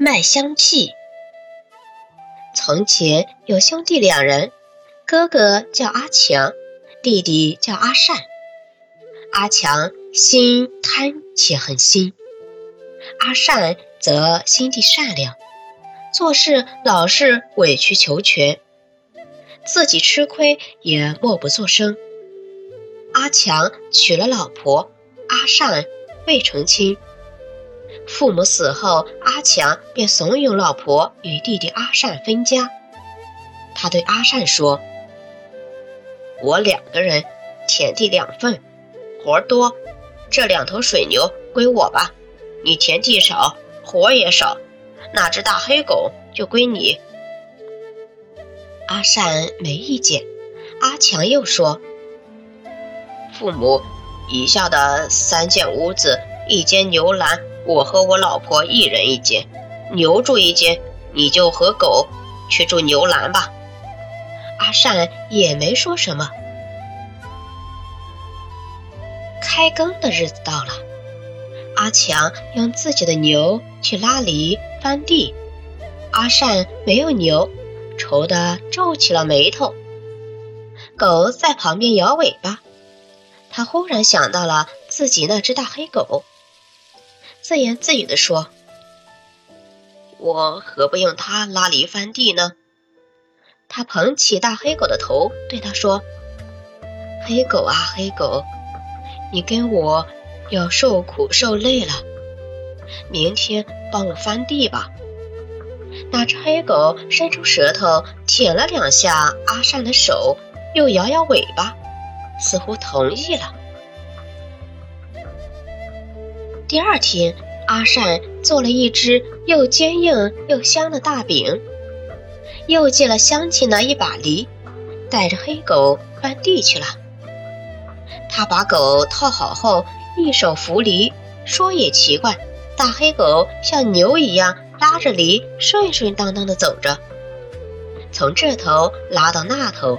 卖香屁。从前有兄弟两人，哥哥叫阿强，弟弟叫阿善。阿强心贪且狠心，阿善则心地善良，做事老是委曲求全，自己吃亏也默不作声。阿强娶了老婆，阿善未成亲。父母死后，阿强便怂恿老婆与弟弟阿善分家。他对阿善说：“我两个人，田地两份，活多，这两头水牛归我吧。你田地少，活也少，那只大黑狗就归你。”阿善没意见。阿强又说：“父母以下的三间屋子，一间牛栏。”我和我老婆一人一间，牛住一间，你就和狗去住牛栏吧。阿善也没说什么。开耕的日子到了，阿强用自己的牛去拉犁翻地，阿善没有牛，愁得皱起了眉头。狗在旁边摇尾巴，他忽然想到了自己那只大黑狗。自言自语地说：“我何不用它拉犁翻地呢？”他捧起大黑狗的头，对他说：“黑狗啊，黑狗，你跟我要受苦受累了，明天帮我翻地吧。”那只黑狗伸出舌头舔了两下阿善的手，又摇摇尾巴，似乎同意了。第二天，阿善做了一只又坚硬又香的大饼，又借了乡亲的一把犁，带着黑狗翻地去了。他把狗套好后，一手扶犁。说也奇怪，大黑狗像牛一样拉着犁，顺顺当当的走着，从这头拉到那头，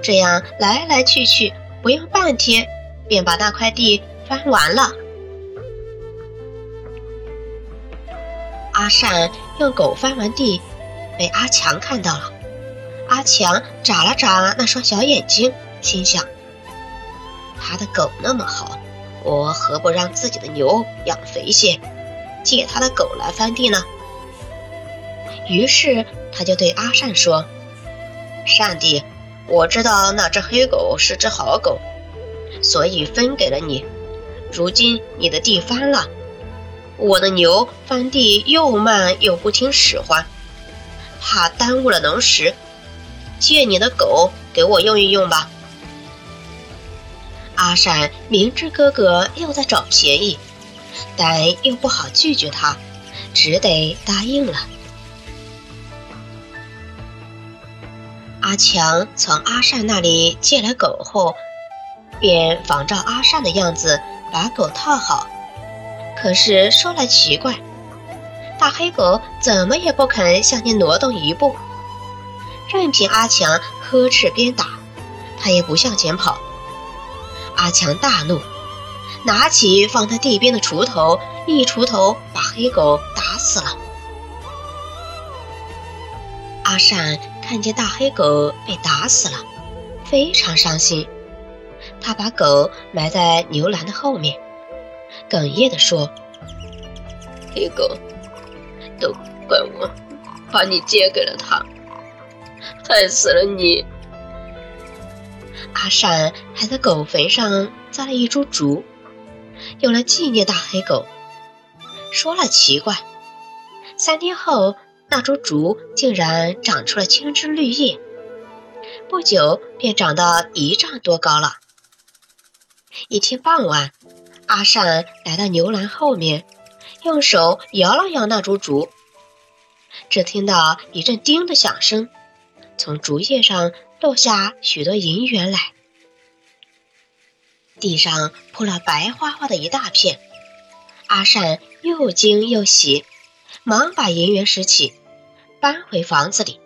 这样来来去去，不用半天，便把那块地翻完了。阿善用狗翻完地，被阿强看到了。阿强眨了眨那双小眼睛，心想：他的狗那么好，我何不让自己的牛养肥些，借他的狗来翻地呢？于是他就对阿善说：“善弟，我知道那只黑狗是只好狗，所以分给了你。如今你的地翻了。”我的牛翻地又慢又不听使唤，怕耽误了农时，借你的狗给我用一用吧。阿善明知哥哥又在找便宜，但又不好拒绝他，只得答应了。阿强从阿善那里借来狗后，便仿照阿善的样子把狗套好。可是说来奇怪，大黑狗怎么也不肯向前挪动一步，任凭阿强呵斥鞭打，它也不向前跑。阿强大怒，拿起放在地边的锄头，一锄头把黑狗打死了。阿善看见大黑狗被打死了，非常伤心，他把狗埋在牛栏的后面。哽咽地说：“黑狗，都怪我，把你借给了他，害死了你。”阿善还在狗坟上栽了一株竹，用来纪念大黑狗。说了奇怪，三天后，那株竹竟然长出了青枝绿叶，不久便长到一丈多高了。一天傍晚。阿善来到牛栏后面，用手摇了摇那株竹，只听到一阵“叮”的响声，从竹叶上落下许多银元来，地上铺了白花花的一大片。阿善又惊又喜，忙把银元拾起，搬回房子里。